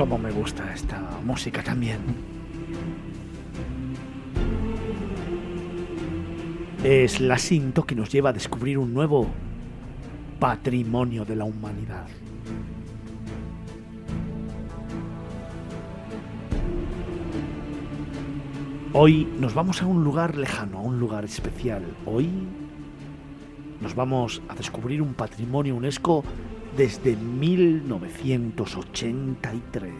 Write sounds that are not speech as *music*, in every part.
Cómo me gusta esta música también. Es la cinto que nos lleva a descubrir un nuevo patrimonio de la humanidad. Hoy nos vamos a un lugar lejano, a un lugar especial. Hoy nos vamos a descubrir un patrimonio UNESCO desde 1983.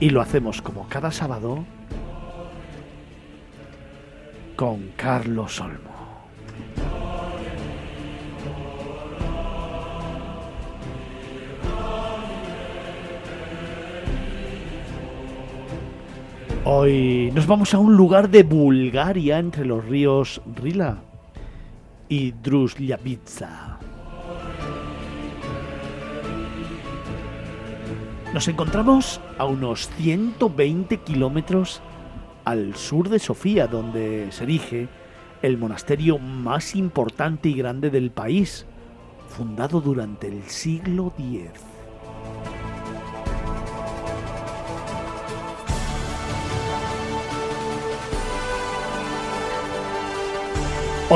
Y lo hacemos como cada sábado con Carlos Olmo. Hoy nos vamos a un lugar de Bulgaria entre los ríos Rila y Druzljavica. Nos encontramos a unos 120 kilómetros al sur de Sofía, donde se erige el monasterio más importante y grande del país, fundado durante el siglo X.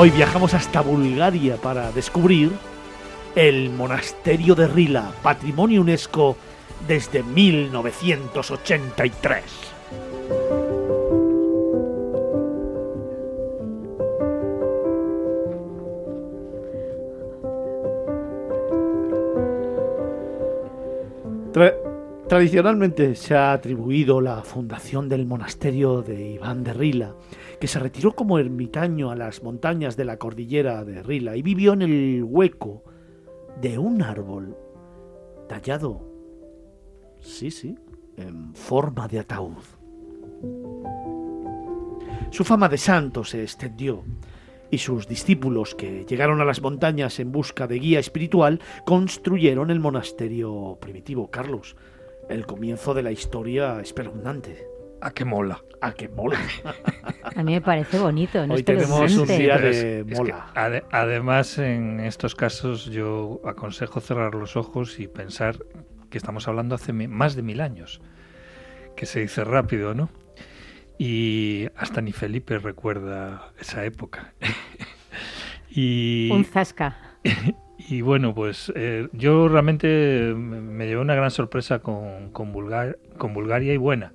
Hoy viajamos hasta Bulgaria para descubrir el monasterio de Rila, patrimonio UNESCO desde 1983. Tradicionalmente se ha atribuido la fundación del monasterio de Iván de Rila, que se retiró como ermitaño a las montañas de la cordillera de Rila y vivió en el hueco de un árbol tallado, sí, sí, en forma de ataúd. Su fama de santo se extendió y sus discípulos, que llegaron a las montañas en busca de guía espiritual, construyeron el monasterio primitivo Carlos, el comienzo de la historia espeluznante. ¿A qué mola? ¿A qué mola? *laughs* A mí me parece bonito. Hoy tenemos un día de mola. además, en estos casos yo aconsejo cerrar los ojos y pensar que estamos hablando hace más de mil años, que se dice rápido, ¿no? Y hasta ni Felipe recuerda esa época. *laughs* y, un zasca. *laughs* Y bueno, pues eh, yo realmente me llevé una gran sorpresa con, con, Bulgaria y buena.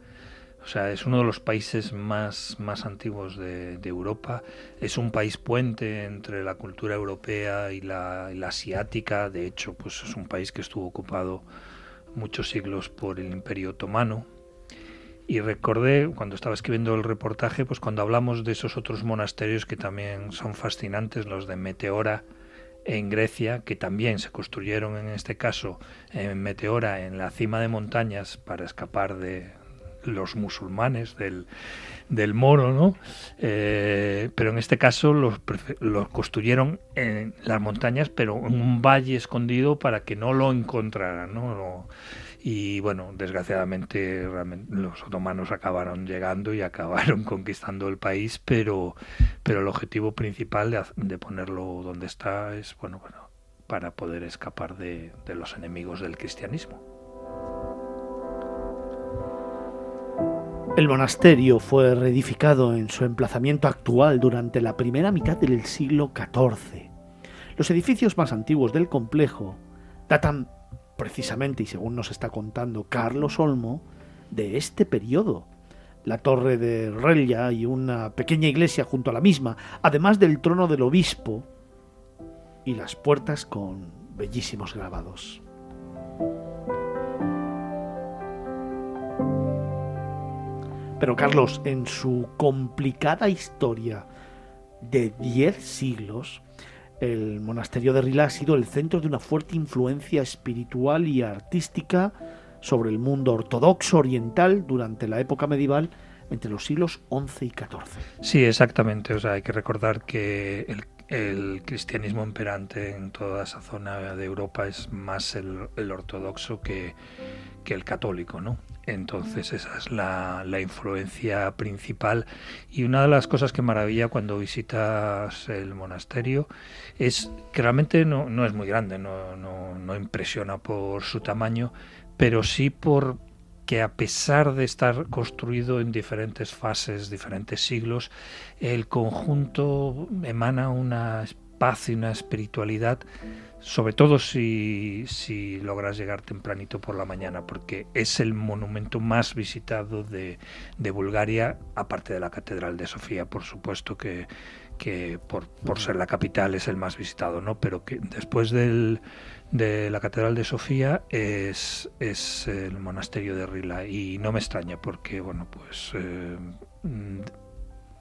O sea, es uno de los países más, más antiguos de, Europa. Es un país puente entre la cultura europea y la, y la, asiática. De hecho, pues es un país que estuvo ocupado muchos siglos por el Imperio Otomano. Y recordé, cuando estaba escribiendo el reportaje, pues cuando hablamos de esos otros monasterios que también son fascinantes, los de Meteora, en Grecia, que también se construyeron en este caso en Meteora, en la cima de montañas, para escapar de los musulmanes, del, del moro, ¿no? Eh, pero en este caso los, los, construyeron en las montañas, pero en un valle escondido para que no lo encontraran, ¿no? Y bueno, desgraciadamente los otomanos acabaron llegando y acabaron *laughs* conquistando el país, pero, pero el objetivo principal de, ponerlo donde está es, bueno, bueno, para poder escapar de, de los enemigos del cristianismo. El monasterio fue reedificado en su emplazamiento actual durante la primera mitad del siglo XIV. Los edificios más antiguos del complejo datan precisamente, y según nos está contando Carlos Olmo, de este periodo. La torre de Rella y una pequeña iglesia junto a la misma, además del trono del obispo y las puertas con bellísimos grabados. Pero Carlos, en su complicada historia de diez siglos, el monasterio de Rila ha sido el centro de una fuerte influencia espiritual y artística sobre el mundo ortodoxo oriental durante la época medieval entre los siglos XI y XIV. Sí, exactamente. O sea, hay que recordar que el cristianismo imperante en toda esa zona de Europa es más el, ortodoxo que, que, el católico, ¿no? Entonces esa es la, la, influencia principal y una de las cosas que maravilla cuando visitas el monasterio es que realmente no, no es muy grande, no, no, no impresiona por su tamaño, pero sí por que a pesar de estar construido en diferentes fases, diferentes siglos, el conjunto emana una paz y una espiritualidad, sobre todo si, si logras llegar tempranito por la mañana, porque es el monumento más visitado de, de Bulgaria, aparte de la Catedral de Sofía, por supuesto que, que por, por ser la capital es el más visitado, ¿no? Pero que después del de la Catedral de Sofía es, es el monasterio de Rila y no me extraña porque, bueno, pues eh,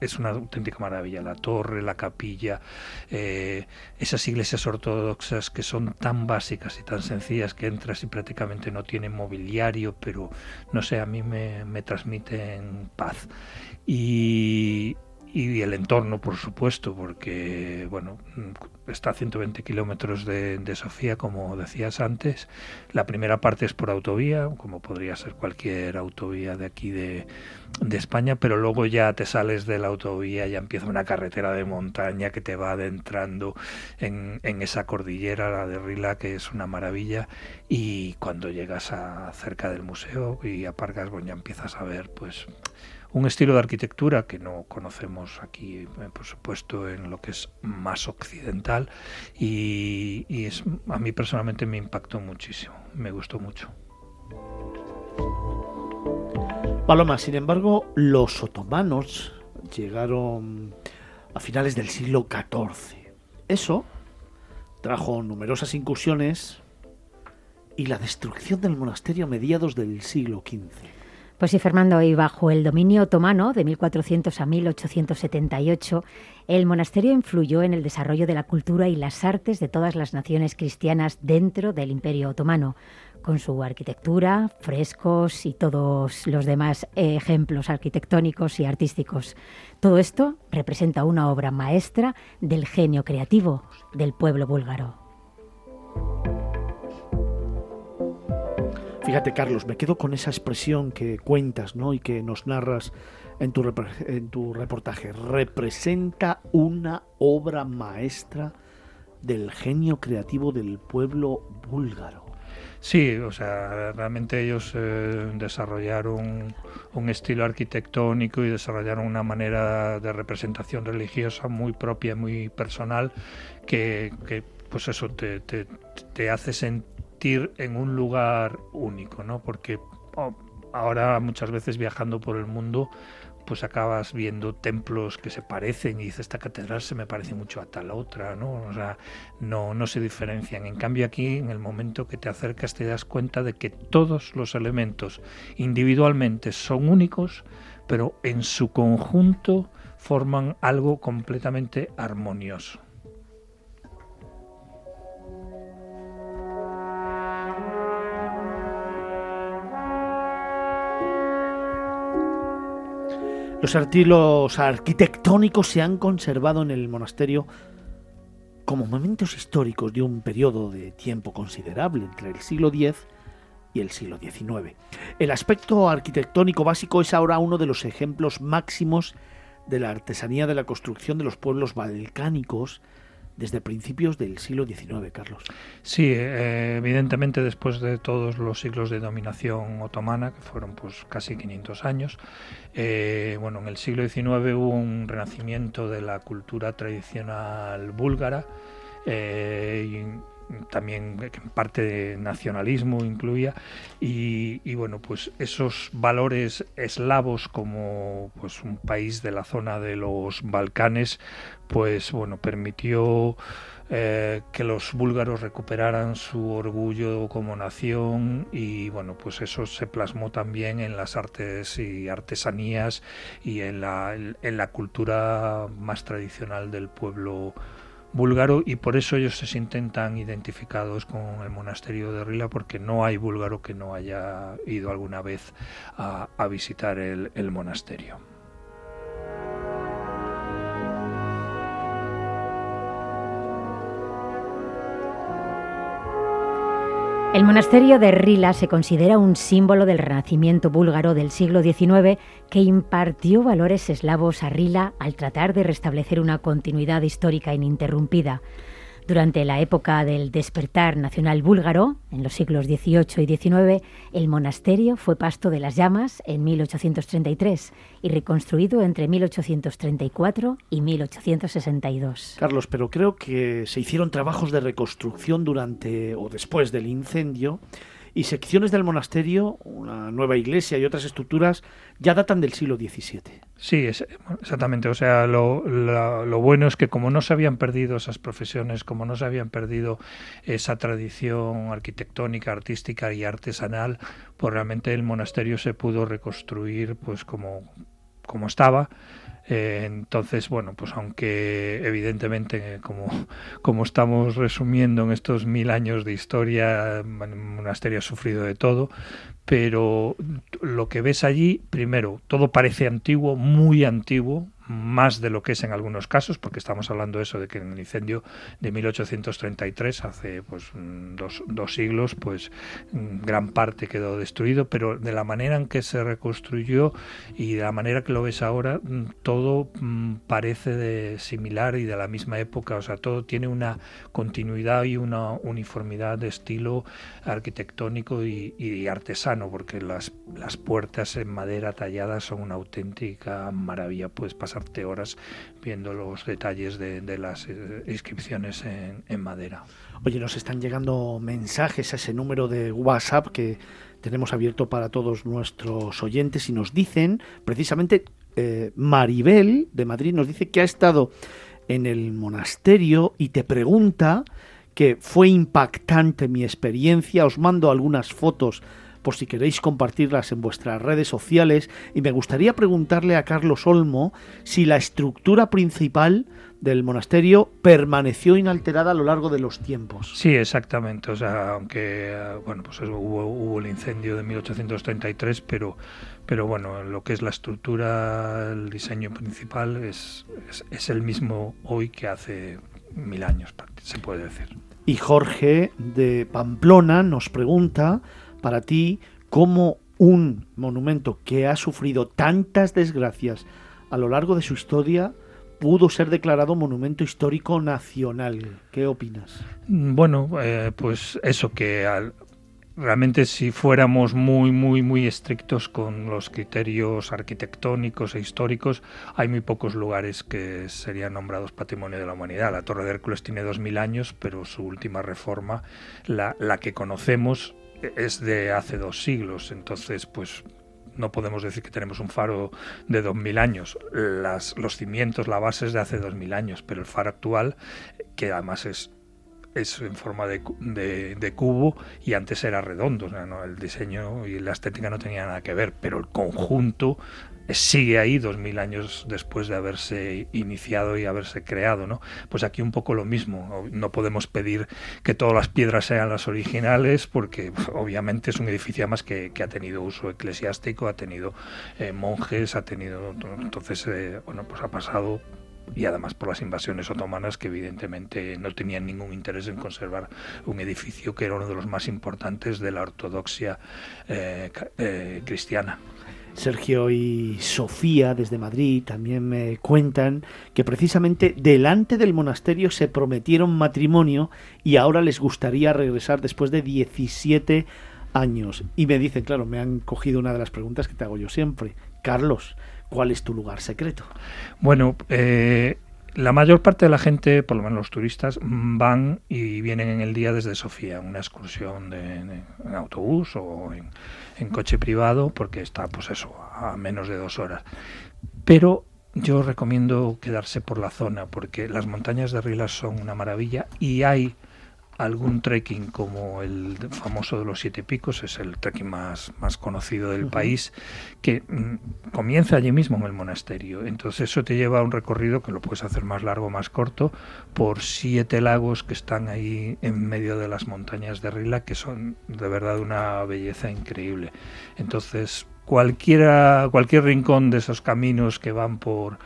es una auténtica maravilla. La torre, la capilla, eh, esas iglesias ortodoxas que son tan básicas y tan sencillas que entras y prácticamente no tienen mobiliario, pero no sé, a mí me, me transmiten paz. Y, y el entorno, por supuesto, porque bueno, está a 120 kilómetros de, Sofía, como decías antes. La primera parte es por autovía, como podría ser cualquier autovía de aquí de, España, pero luego ya te sales de la autovía, ya empieza una carretera de montaña que te va adentrando en, en esa cordillera, la de Rila, que es una maravilla. Y cuando llegas a cerca del museo y aparcas, bueno, ya empiezas a ver, pues un estilo de arquitectura que no conocemos aquí, eh, por supuesto, en lo que es más occidental y, es, a mí personalmente me impactó muchísimo, me gustó mucho. Paloma, sin embargo, los otomanos llegaron a finales del siglo XIV. Eso trajo numerosas incursiones y la destrucción del monasterio a mediados del siglo XV. Pues sí, Fernando, y bajo el dominio otomano de 1400 a 1878, el monasterio influyó en el desarrollo de la cultura y las artes de todas las naciones cristianas dentro del Imperio otomano, con su arquitectura, frescos y todos los demás ejemplos arquitectónicos y artísticos. Todo esto representa una obra maestra del genio creativo del pueblo búlgaro. Fíjate, Carlos, me quedo con esa expresión que cuentas ¿no? y que nos narras en tu, reportaje. Representa una obra maestra del genio creativo del pueblo búlgaro. Sí, o sea, realmente ellos eh, desarrollaron un estilo arquitectónico y desarrollaron una manera de representación religiosa muy propia, muy personal, que, pues eso te hace sentir en un lugar único, ¿no? Porque oh, ahora muchas veces viajando por el mundo pues acabas viendo templos que se parecen y dices, esta catedral se me parece mucho a tal otra, ¿no? O sea, no, no se diferencian. En cambio aquí, en el momento que te acercas, te das cuenta de que todos los elementos individualmente son únicos, pero en su conjunto forman algo completamente armonioso. Los estilos arquitectónicos se han conservado en el monasterio como momentos históricos de un periodo de tiempo considerable entre el siglo X y el siglo XIX. El aspecto arquitectónico básico es ahora uno de los ejemplos máximos de la artesanía de la construcción de los pueblos balcánicos desde principios del siglo XIX, Carlos. Sí, eh, evidentemente después de todos los siglos de dominación otomana, que fueron pues casi 500 años, eh, bueno, en el siglo XIX hubo un renacimiento de la cultura tradicional búlgara. Eh, también parte de nacionalismo incluía y, bueno pues esos valores eslavos como pues un país de la zona de los Balcanes pues bueno permitió eh, que los búlgaros recuperaran su orgullo como nación y bueno pues eso se plasmó también en las artes y artesanías y en la, en la cultura más tradicional del pueblo búlgaro y por eso ellos se sienten tan identificados con el monasterio de Rila porque no hay búlgaro que no haya ido alguna vez a, visitar el monasterio. El monasterio de Rila se considera un símbolo del renacimiento búlgaro del siglo XIX que impartió valores eslavos a Rila al tratar de restablecer una continuidad histórica ininterrumpida. Durante la época del despertar nacional búlgaro, en los siglos XVIII y XIX, el monasterio fue pasto de las llamas en 1833 y reconstruido entre 1834 y 1862. Carlos, pero creo que se hicieron trabajos de reconstrucción durante o después del incendio y secciones del monasterio, una nueva iglesia y otras estructuras ya datan del siglo XVII. Sí, exactamente. O sea, lo, lo, bueno es que como no se habían perdido esas profesiones, como no se habían perdido esa tradición arquitectónica, artística y artesanal, pues realmente el monasterio se pudo reconstruir pues como, como estaba eh, entonces, bueno, pues aunque evidentemente, como, como estamos resumiendo en estos mil años de historia, el monasterio ha sufrido de todo, pero lo que ves allí, primero, todo parece antiguo, muy antiguo, más de lo que es en algunos casos, porque estamos hablando eso, de que en el incendio de 1833, hace pues dos, dos, siglos, pues gran parte quedó destruido, pero de la manera en que se reconstruyó y de la manera que lo ves ahora, todo mm, parece de similar y de la misma época, o sea, todo tiene una continuidad y una uniformidad de estilo arquitectónico y, artesano, porque las, las puertas en madera talladas son una auténtica maravilla, pues pasarte horas viendo los detalles de, las eh, inscripciones en, en, madera. Oye, nos están llegando mensajes a ese número de WhatsApp que tenemos abierto para todos nuestros oyentes y nos dicen, precisamente, eh, Maribel de Madrid nos dice que ha estado en el monasterio y te pregunta que fue impactante mi experiencia, os mando algunas fotos por si queréis compartirlas en vuestras redes sociales y me gustaría preguntarle a Carlos Olmo si la estructura principal del monasterio permaneció inalterada a lo largo de los tiempos. Sí, exactamente. O sea, aunque bueno, pues hubo, hubo el incendio de 1833, pero pero bueno, lo que es la estructura, el diseño principal es, es, es el mismo hoy que hace mil años, se puede decir. Y Jorge de Pamplona nos pregunta para ti cómo un monumento que ha sufrido tantas desgracias a lo largo de su historia pudo ser declarado monumento histórico nacional. ¿Qué opinas? Bueno, eh, pues eso que al, realmente si fuéramos muy muy muy estrictos con los criterios arquitectónicos e históricos hay muy pocos lugares que serían nombrados patrimonio de la humanidad la torre de Hércules tiene 2000 años pero su última reforma la, la que conocemos es de hace dos siglos, entonces pues no podemos decir que tenemos un faro de 2000 años. Las, los cimientos, la base es de hace 2000 años, pero el faro actual, que además es es en forma de, de, cubo y antes era redondo, el diseño y la estética no tenía nada que ver, pero el conjunto sigue ahí dos mil años después de haberse iniciado y haberse creado, ¿no? Pues aquí un poco lo mismo. No podemos pedir que todas las piedras sean las originales, porque obviamente es un edificio más que, ha tenido uso eclesiástico, ha tenido eh, monjes, ha tenido entonces eh, bueno pues ha pasado y además por las invasiones otomanas que evidentemente no tenían ningún interés en conservar un edificio que era uno de los más importantes de la ortodoxia eh, eh, cristiana. Sergio y Sofía desde Madrid también me cuentan que precisamente delante del monasterio se prometieron matrimonio y ahora les gustaría regresar después de 17 años. Y me dicen, claro, me han cogido una de las preguntas que te hago yo siempre. Carlos, ¿cuál es tu lugar secreto? Bueno, eh, la mayor parte de la gente, por lo menos los turistas, van y vienen en el día desde Sofía, una excursión de, en autobús o en, en, coche privado, porque está, pues eso, a menos de dos horas. Pero yo recomiendo quedarse por la zona, porque las montañas de Rilas son una maravilla y hay algún trekking como el famoso de los siete picos, es el trekking más, más conocido del uh -huh. país, que mm, comienza allí mismo en el monasterio. Entonces eso te lleva a un recorrido que lo puedes hacer más largo, más corto, por siete lagos que están ahí en medio de las montañas de Rila, que son de verdad una belleza increíble. Entonces cualquiera, cualquier rincón de esos caminos que van por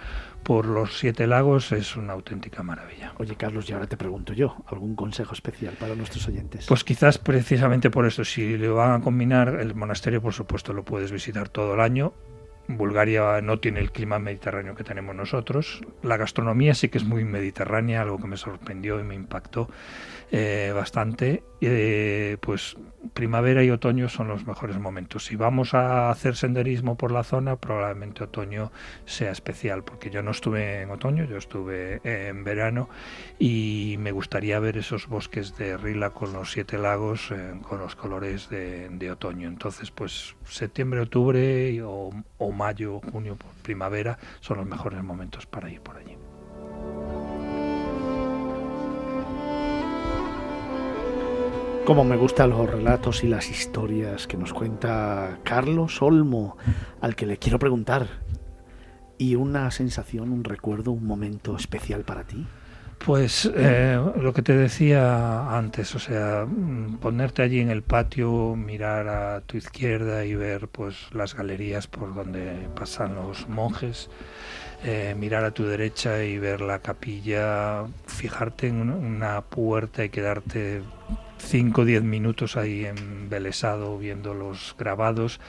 por los siete lagos es una auténtica maravilla. Oye, Carlos, y ahora te pregunto yo, ¿algún consejo especial para nuestros oyentes? Pues quizás precisamente por eso, si le van a combinar, el monasterio por supuesto lo puedes visitar todo el año, Bulgaria no tiene el clima mediterráneo que tenemos nosotros. La gastronomía sí que es muy mediterránea, algo que me sorprendió y me impactó eh, bastante. Eh, pues primavera y otoño son los mejores momentos. Si vamos a hacer senderismo por la zona, probablemente otoño sea especial, porque yo no estuve en otoño, yo estuve en verano y me gustaría ver esos bosques de Rila con los siete lagos, eh, con los colores de, otoño. Entonces, pues septiembre, octubre o, o mayo, junio, primavera son los mejores momentos para ir por allí. Como me gustan los relatos y las historias que nos cuenta Carlos Olmo, al que le quiero preguntar. ¿Y una sensación, un recuerdo, un momento especial para ti? Pues eh, lo que te decía antes, o sea, ponerte allí en el patio, mirar a tu izquierda y ver pues las galerías por donde pasan los monjes, eh, mirar a tu derecha y ver la capilla, fijarte en una puerta y quedarte 5 o 10 minutos ahí embelesado viendo los grabados.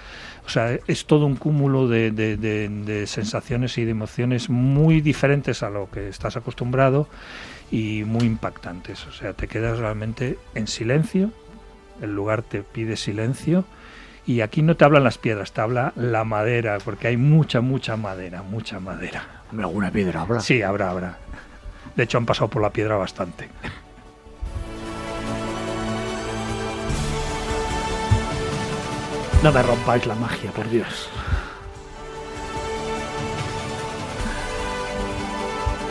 O sea, es todo un cúmulo de, de, sensaciones y de emociones muy diferentes a lo que estás acostumbrado y muy impactantes. O sea, te quedas realmente en silencio, el lugar te pide silencio y aquí no te hablan las piedras, te habla la madera, porque hay mucha, mucha madera, mucha madera. ¿Alguna piedra habrá? Sí, habrá, habrá. De hecho, han pasado por la piedra bastante. No me rompáis la magia, por Dios.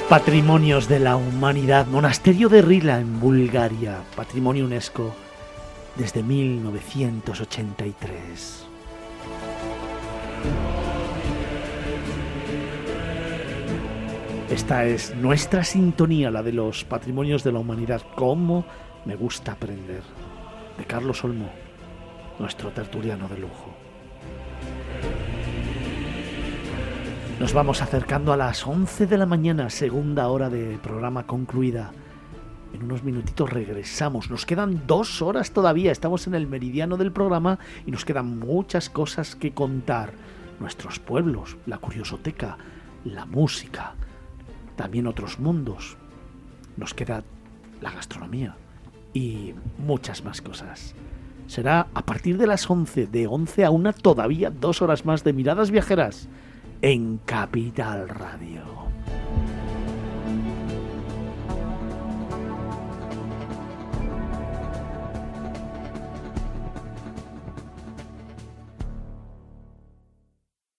Patrimonios de la Humanidad, Monasterio de Rila en Bulgaria, Patrimonio UNESCO desde 1983. Esta es nuestra sintonía, la de los patrimonios de la humanidad. ¿Cómo me gusta aprender? De Carlos Olmo nuestro tertuliano de lujo. Nos vamos acercando a las 11 de la mañana, segunda hora de programa concluida. En unos minutitos regresamos. Nos quedan dos horas todavía. Estamos en el meridiano del programa y nos quedan muchas cosas que contar. Nuestros pueblos, la curiosoteca, la música, también otros mundos. Nos queda la gastronomía y muchas más cosas será a partir de las 11, de 11 a 1 todavía dos horas más de miradas viajeras en Capital Radio.